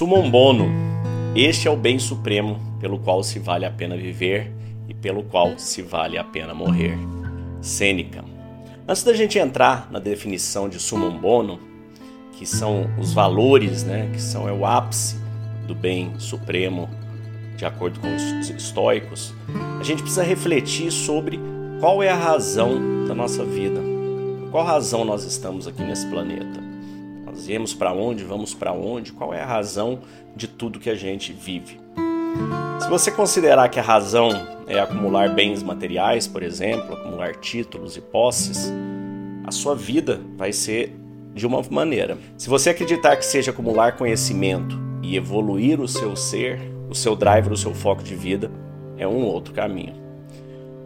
Sumum bono. Este é o bem supremo pelo qual se vale a pena viver e pelo qual se vale a pena morrer. Sêneca. Antes da gente entrar na definição de sumum bono, que são os valores, né, que são é o ápice do bem supremo, de acordo com os estoicos, a gente precisa refletir sobre qual é a razão da nossa vida. Por qual razão nós estamos aqui nesse planeta? Viemos para onde, vamos para onde, qual é a razão de tudo que a gente vive. Se você considerar que a razão é acumular bens materiais, por exemplo, acumular títulos e posses, a sua vida vai ser de uma maneira. Se você acreditar que seja acumular conhecimento e evoluir o seu ser, o seu driver, o seu foco de vida, é um outro caminho.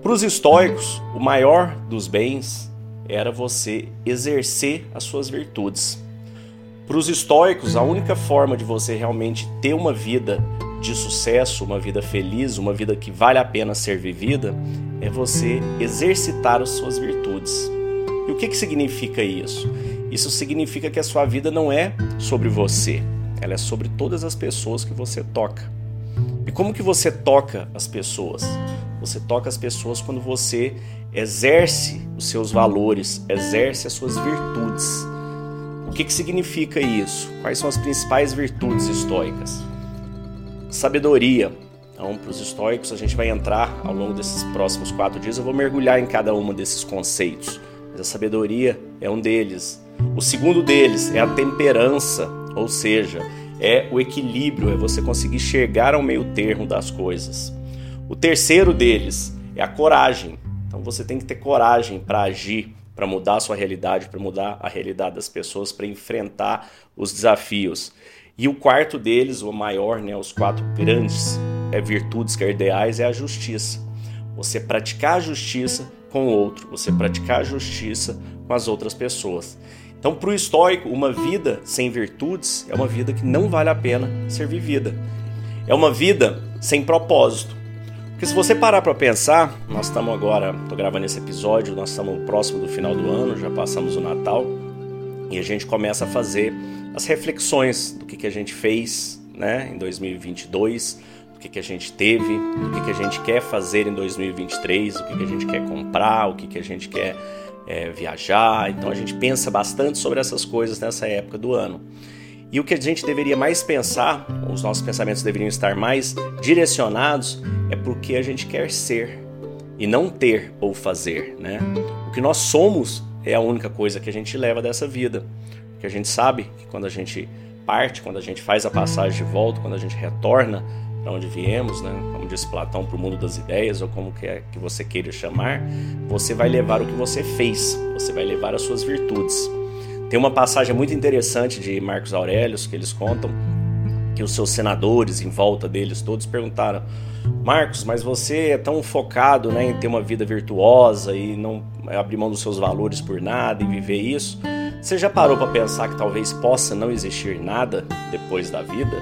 Para os estoicos, o maior dos bens era você exercer as suas virtudes. Para os estoicos, a única forma de você realmente ter uma vida de sucesso, uma vida feliz, uma vida que vale a pena ser vivida, é você exercitar as suas virtudes. E o que, que significa isso? Isso significa que a sua vida não é sobre você, ela é sobre todas as pessoas que você toca. E como que você toca as pessoas? Você toca as pessoas quando você exerce os seus valores, exerce as suas virtudes. Que, que significa isso? Quais são as principais virtudes estoicas? Sabedoria. Então, para os estoicos, a gente vai entrar ao longo desses próximos quatro dias. Eu vou mergulhar em cada um desses conceitos. Mas a sabedoria é um deles. O segundo deles é a temperança, ou seja, é o equilíbrio, é você conseguir chegar ao meio termo das coisas. O terceiro deles é a coragem. Então você tem que ter coragem para agir, para mudar a sua realidade, para mudar a realidade das pessoas, para enfrentar os desafios. E o quarto deles, o maior, né, os quatro grandes é, virtudes que é é a justiça. Você praticar a justiça com o outro, você praticar a justiça com as outras pessoas. Então, para o estoico, uma vida sem virtudes é uma vida que não vale a pena ser vivida. É uma vida sem propósito. Porque se você parar para pensar, nós estamos agora, estou gravando esse episódio, nós estamos próximo do final do ano, já passamos o Natal, e a gente começa a fazer as reflexões do que, que a gente fez né, em 2022, do que, que a gente teve, do que, que a gente quer fazer em 2023, o que, que a gente quer comprar, o que, que a gente quer é, viajar. Então a gente pensa bastante sobre essas coisas nessa época do ano. E o que a gente deveria mais pensar, os nossos pensamentos deveriam estar mais direcionados, é porque a gente quer ser e não ter ou fazer, né? O que nós somos é a única coisa que a gente leva dessa vida. Porque a gente sabe que quando a gente parte, quando a gente faz a passagem de volta, quando a gente retorna para onde viemos, né? Como disse Platão, para o mundo das ideias, ou como que, é que você queira chamar, você vai levar o que você fez, você vai levar as suas virtudes. Tem uma passagem muito interessante de Marcos Aurelius que eles contam que os seus senadores em volta deles todos perguntaram: Marcos, mas você é tão focado né, em ter uma vida virtuosa e não abrir mão dos seus valores por nada e viver isso. Você já parou para pensar que talvez possa não existir nada depois da vida?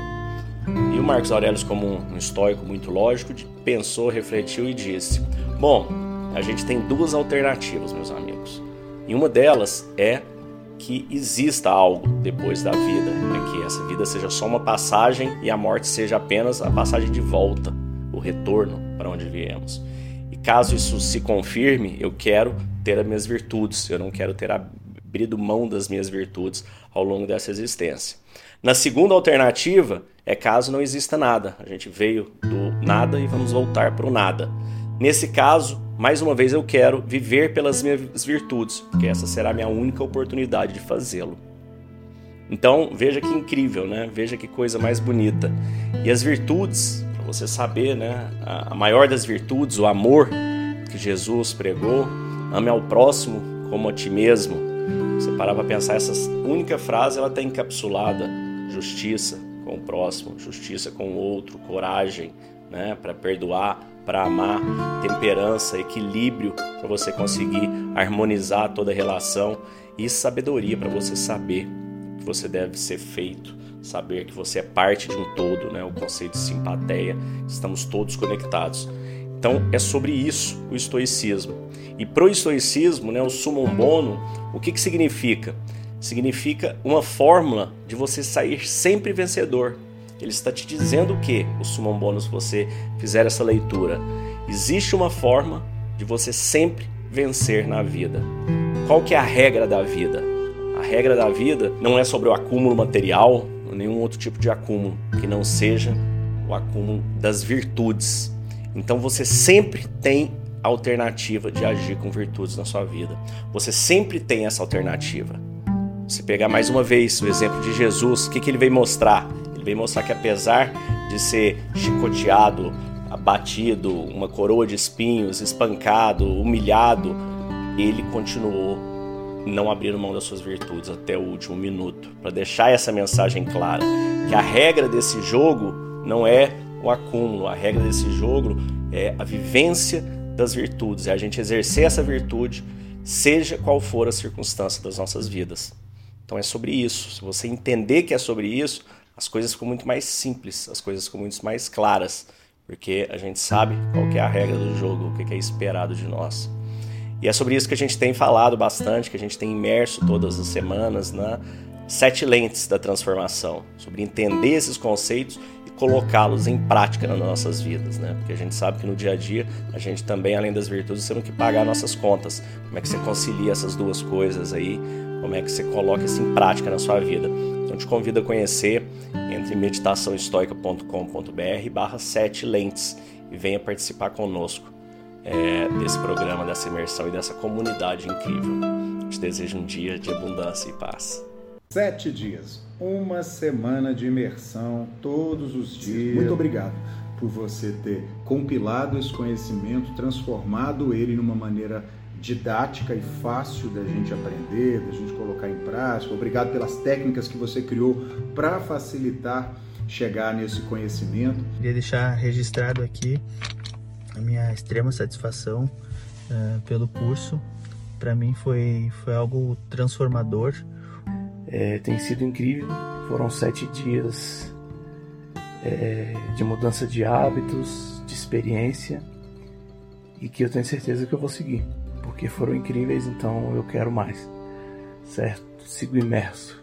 E o Marcos Aurelius, como um estoico muito lógico, pensou, refletiu e disse: Bom, a gente tem duas alternativas, meus amigos. E uma delas é que exista algo depois da vida, né? que essa vida seja só uma passagem e a morte seja apenas a passagem de volta, o retorno para onde viemos. E caso isso se confirme, eu quero ter as minhas virtudes, eu não quero ter abrido mão das minhas virtudes ao longo dessa existência. Na segunda alternativa é caso não exista nada, a gente veio do nada e vamos voltar para o nada. Nesse caso, mais uma vez eu quero viver pelas minhas virtudes, porque essa será a minha única oportunidade de fazê-lo. Então, veja que incrível, né? Veja que coisa mais bonita. E as virtudes, para você saber, né? A maior das virtudes, o amor que Jesus pregou, ame ao próximo como a ti mesmo. Você parar para pensar, essa única frase ela está encapsulada: justiça com o próximo, justiça com o outro, coragem, né? Para perdoar, para amar, temperança, equilíbrio para você conseguir harmonizar toda a relação e sabedoria para você saber que você deve ser feito, saber que você é parte de um todo, né? O conceito de simpatia, estamos todos conectados. Então é sobre isso o estoicismo. E pro estoicismo, né, o summum bono, o que que significa? Significa uma fórmula de você sair sempre vencedor. Ele está te dizendo o que, o summon bônus, você fizer essa leitura? Existe uma forma de você sempre vencer na vida. Qual que é a regra da vida? A regra da vida não é sobre o acúmulo material, nenhum outro tipo de acúmulo que não seja o acúmulo das virtudes. Então você sempre tem alternativa de agir com virtudes na sua vida. Você sempre tem essa alternativa. Se pegar mais uma vez o exemplo de Jesus, o que, que ele veio mostrar? Veio mostrar que apesar de ser chicoteado, abatido, uma coroa de espinhos, espancado, humilhado, ele continuou não abrindo mão das suas virtudes até o último minuto, para deixar essa mensagem clara, que a regra desse jogo não é o acúmulo, a regra desse jogo é a vivência das virtudes, é a gente exercer essa virtude, seja qual for a circunstância das nossas vidas. Então é sobre isso. Se você entender que é sobre isso, as coisas ficam muito mais simples, as coisas ficam muito mais claras, porque a gente sabe qual é a regra do jogo, o que é esperado de nós. E é sobre isso que a gente tem falado bastante, que a gente tem imerso todas as semanas na sete lentes da transformação, sobre entender esses conceitos colocá-los em prática nas nossas vidas, né? Porque a gente sabe que no dia a dia a gente também, além das virtudes, temos que pagar nossas contas. Como é que você concilia essas duas coisas aí? Como é que você coloca isso em prática na sua vida? Então te convido a conhecer entre meditaçãoestoica.com.br barra sete lentes e venha participar conosco é, desse programa, dessa imersão e dessa comunidade incrível. Te desejo um dia de abundância e paz. Sete dias, uma semana de imersão todos os dias. Muito obrigado por você ter compilado esse conhecimento, transformado ele numa maneira didática e fácil da gente aprender, da gente colocar em prática. Obrigado pelas técnicas que você criou para facilitar chegar nesse conhecimento. Queria deixar registrado aqui a minha extrema satisfação uh, pelo curso. Para mim foi, foi algo transformador é, tem sido incrível. Foram sete dias é, de mudança de hábitos, de experiência e que eu tenho certeza que eu vou seguir, porque foram incríveis, então eu quero mais, certo? Sigo imerso.